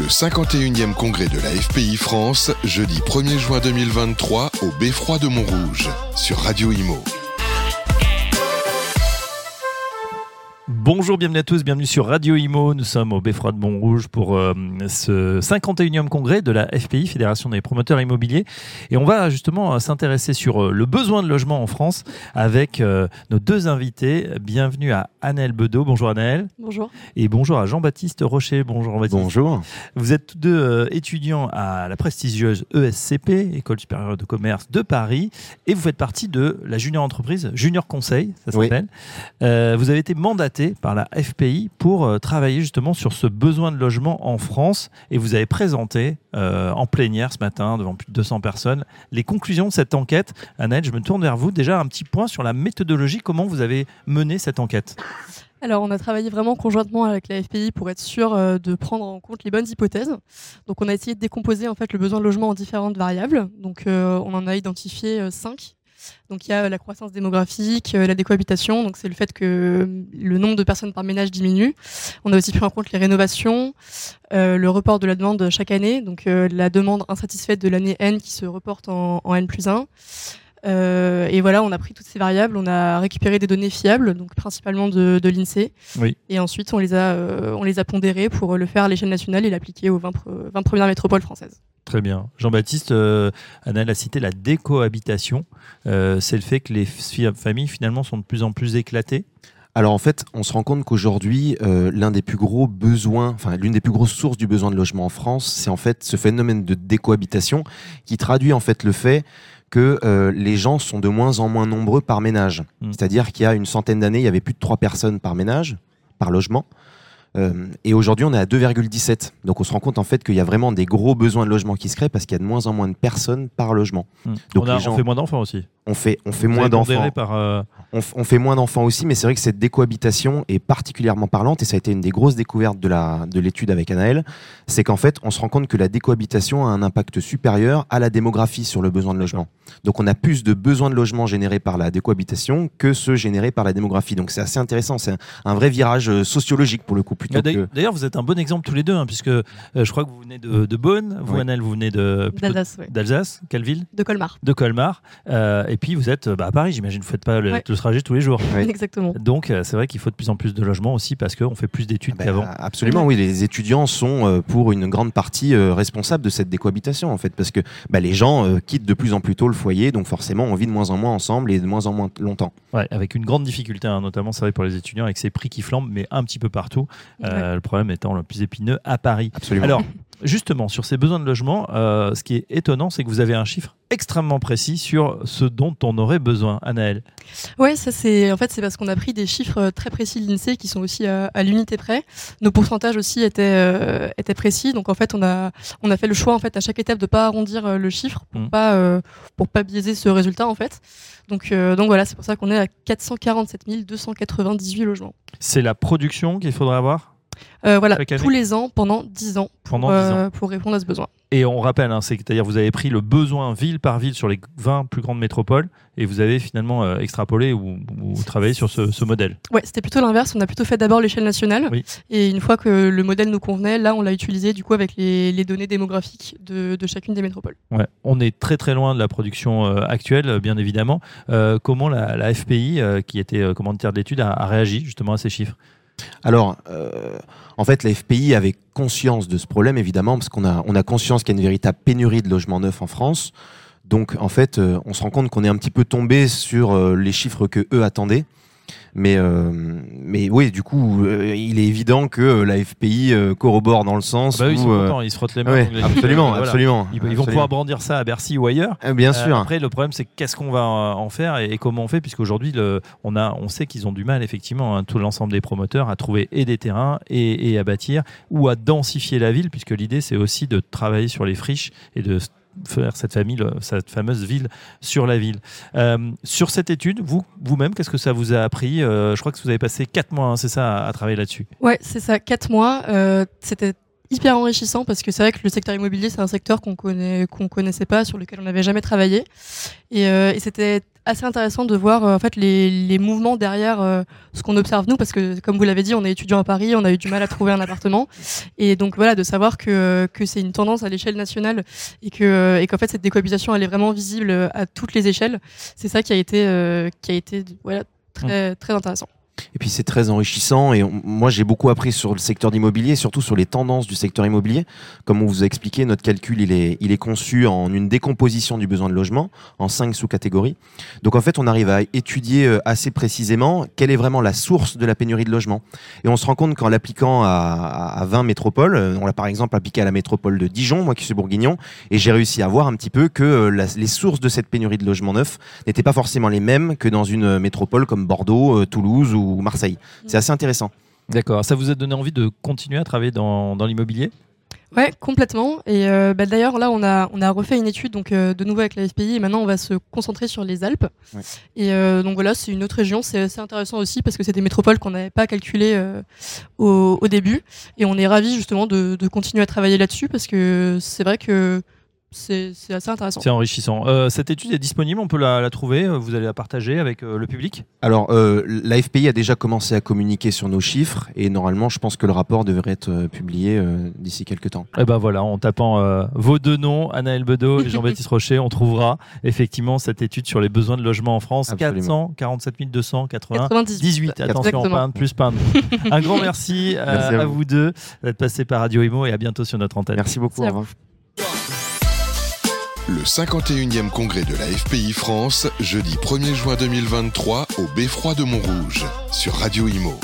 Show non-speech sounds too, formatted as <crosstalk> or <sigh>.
Le 51e congrès de la FPI France, jeudi 1er juin 2023 au Beffroi de Montrouge, sur Radio Imo. Bonjour, bienvenue à tous, bienvenue sur Radio Imo. Nous sommes au Beffroi de Montrouge pour euh, ce 51e congrès de la FPI, Fédération des promoteurs immobiliers. Et on va justement euh, s'intéresser sur euh, le besoin de logement en France avec nos deux invités. Bienvenue à Annelle Bedeau. Bonjour Annelle. Bonjour. Et bonjour à Jean-Baptiste Rocher. Bonjour Jean-Baptiste. Bonjour. Vous êtes tous deux étudiants à la prestigieuse ESCP, École supérieure de commerce de Paris, et vous faites partie de la junior entreprise, Junior Conseil, ça s'appelle. vous avez été mandaté par la FPI pour euh, travailler justement sur ce besoin de logement en France. Et vous avez présenté euh, en plénière ce matin devant plus de 200 personnes les conclusions de cette enquête. Annette, je me tourne vers vous. Déjà un petit point sur la méthodologie. Comment vous avez mené cette enquête? Alors, on a travaillé vraiment conjointement avec la FPI pour être sûr euh, de prendre en compte les bonnes hypothèses. Donc, on a essayé de décomposer en fait le besoin de logement en différentes variables. Donc, on en a identifié cinq donc il y a la croissance démographique, euh, la décohabitation, donc c'est le fait que euh, le nombre de personnes par ménage diminue. On a aussi pris en compte les rénovations, euh, le report de la demande chaque année, donc la demande insatisfaite de l'année N qui se reporte en, N plus 1. et voilà, on a pris toutes ces variables, on a récupéré des données fiables, donc principalement de, de l'INSEE. Oui. Et ensuite, on les a, on les a pondérées pour le faire à l'échelle nationale et l'appliquer aux 20, 20 premières métropoles françaises. Très bien. Jean-Baptiste, euh, a cité la décohabitation. Euh, c'est le fait que les familles finalement sont de plus en plus éclatées alors en fait, on se rend compte qu'aujourd'hui, euh, l'un des plus gros besoins, enfin l'une des plus grosses sources du besoin de logement en France, c'est en fait ce phénomène de décohabitation qui traduit en fait le fait que euh, les gens sont de moins en moins nombreux par ménage. Hmm. C'est-à-dire qu'il y a une centaine d'années, il y avait plus de trois personnes par ménage, par logement. Euh, et aujourd'hui, on est à 2,17. Donc, on se rend compte en fait qu'il y a vraiment des gros besoins de logement qui se créent parce qu'il y a de moins en moins de personnes par logement. Hmm. Donc, on, on, fait moins d'enfants aussi. On fait, on fait moins d'enfants. Par, euh, on, fait moins d'enfants aussi, mais c'est vrai que cette décohabitation est particulièrement parlante et ça a été une des grosses découvertes de la de l'étude avec Anaël. C'est qu'en fait, on se rend compte que la décohabitation a un impact supérieur à la démographie sur le besoin de logement. Donc, on a plus de besoins de logement générés par la décohabitation que ceux générés par la démographie. Donc, c'est assez intéressant. C'est un, vrai virage euh, sociologique pour le coup. D'ailleurs, vous êtes un bon exemple tous les deux, hein, puisque euh, je crois que vous venez de, de Beaune, vous, oui. vous venez de d'Alsace. Quelle ville? De Colmar. De Colmar. et puis, vous êtes bah, à Paris, j'imagine. Vous ne faites pas le, trajet tous les jours. <laughs> Exactement. Donc, euh, c'est vrai qu'il faut de plus en plus de logements aussi parce qu'on fait plus d'études bah, qu'avant. Absolument, oui. Les étudiants sont euh, pour une grande partie euh, responsables de cette décohabitation, en fait, parce que bah, les gens quittent de plus en plus tôt le foyer, donc forcément, on vit de moins en moins ensemble et de moins en moins longtemps. Ouais, avec une grande difficulté, hein, notamment, c'est vrai pour les étudiants, avec ces prix qui flambent, mais un petit peu partout. Le problème étant le plus épineux à Paris. Absolument. Alors, <laughs> justement, sur ces besoins de logement, ce qui est étonnant, c'est que vous avez un chiffre extrêmement précis sur ce dont on aurait besoin, Anaël. Ouais, ça c'est en fait c'est parce qu'on a pris des chiffres euh, très précis de l'Insee qui sont aussi à, l'unité près. Nos pourcentages aussi étaient euh, étaient précis, donc en fait on a on a fait le choix en fait à chaque étape de pas arrondir euh, le chiffre pour mmh. pas pour pas biaiser ce résultat en fait. Donc donc voilà, c'est pour ça qu'on est à 447 298 logements. C'est la production qu'il faudrait avoir? Voilà, tous les ans pendant 10 ans pour, 10 ans. pour répondre à ce besoin. Et on rappelle, hein, c'est-à-dire vous avez pris le besoin ville par ville sur les 20 plus grandes métropoles et vous avez finalement euh, extrapolé ou, travaillé sur ce, modèle. Ouais, c'était plutôt l'inverse. On a plutôt fait d'abord l'échelle nationale et une fois que le modèle nous convenait, là on l'a utilisé du coup avec les, données démographiques de, chacune des métropoles. Ouais, on est très très loin de la production euh, actuelle, bien évidemment. Euh, comment la, FPI, qui était commanditaire d'études, a réagi justement à ces chiffres? Alors, euh, en fait, la FPI avait conscience de ce problème, évidemment, parce qu'on a, on a conscience qu'il y a une véritable pénurie de logements neufs en France. Donc, en fait, euh, on se rend compte qu'on est un petit peu tombé sur euh, les chiffres que eux attendaient. Mais, euh, mais oui, du coup, euh, il est évident que euh, la FPI corrobore dans le sens. Bah oui, ils sont contents, ils se frottent les mains. absolument, <laughs> absolument. Ils, vont pouvoir brandir ça à Bercy ou ailleurs. bien sûr. après, le problème, c'est qu'est-ce qu'on va en faire et, comment on fait, puisqu'aujourd'hui, on, a, on sait qu'ils ont du mal, effectivement, hein, tout l'ensemble des promoteurs, à trouver et des terrains et, et à bâtir ou à densifier la ville, puisque l'idée, c'est aussi de travailler sur les friches et de faire cette famille, cette fameuse ville sur la ville. Euh, sur cette étude, vous, vous-même, qu'est-ce que ça vous a appris? Euh, Je crois que vous avez passé 4 mois, hein, c'est ça, à, travailler là-dessus. Ouais, c'est ça, 4 mois. Euh, c'était hyper enrichissant parce que c'est vrai que le secteur immobilier, c'est un secteur qu'on connaît, qu'on connaissait pas, sur lequel on n'avait jamais travaillé. Et, euh, et c'était assez intéressant de voir euh, en fait les, les mouvements derrière euh, ce qu'on observe nous parce que comme vous l'avez dit on est étudiant à Paris on a eu du mal à trouver un appartement. Et donc voilà de savoir que, que c'est une tendance à l'échelle nationale et que et qu'en fait cette décohabitation elle est vraiment visible à toutes les échelles c'est ça qui a été qui a été voilà très très intéressant et puis c'est très enrichissant et moi j'ai beaucoup appris sur le secteur d'immobilier, surtout sur les tendances du secteur immobilier. Comme on vous a expliqué, notre calcul il est, il est conçu en une décomposition du besoin de logement en cinq sous-catégories. Donc en fait on arrive à étudier euh, assez précisément quelle est vraiment la source de la pénurie de logement. Et on se rend compte qu'en l'appliquant à, à 20 métropoles, euh, on l'a par exemple appliqué à la métropole de Dijon, moi qui suis bourguignon, et j'ai réussi à voir un petit peu que euh, les sources de cette pénurie de logement neuf n'étaient pas forcément les mêmes que dans une métropole comme Bordeaux, Toulouse ou Marseille. C'est assez intéressant. D'accord. Ça vous a donné envie de continuer à travailler dans, dans l'immobilier? Ouais, complètement. Et euh, bah, d'ailleurs, là, on a, on a refait une étude donc euh, de nouveau avec la FPI et maintenant on va se concentrer sur les Alpes. Ouais. Et euh, donc voilà, c'est une autre région. C'est assez intéressant aussi parce que c'est des métropoles qu'on n'avait pas calculées au, au, début. Et on est ravis justement de, de continuer à travailler là-dessus parce que c'est vrai que c'est assez intéressant. C'est enrichissant. Euh, cette étude est disponible, on peut la, la, trouver, vous allez la partager avec euh, le public Alors, euh, la FPI a déjà commencé à communiquer sur nos chiffres et normalement, je pense que le rapport devrait être euh, publié euh, d'ici quelques temps. Et ben voilà, en tapant euh, vos deux noms, Anaël Bedeau et Jean-Baptiste <laughs> Rocher, on trouvera effectivement cette étude sur les besoins de logement en France. Absolument. 447 298. Attention, pas un plus, pas un Un grand merci, merci à, à, vous deux d'être passés par Radio Imo et à bientôt sur notre antenne. Merci beaucoup. Le 51e congrès de la FPI France, jeudi 1er juin 2023 au Beffroi de Montrouge, sur Radio Imo.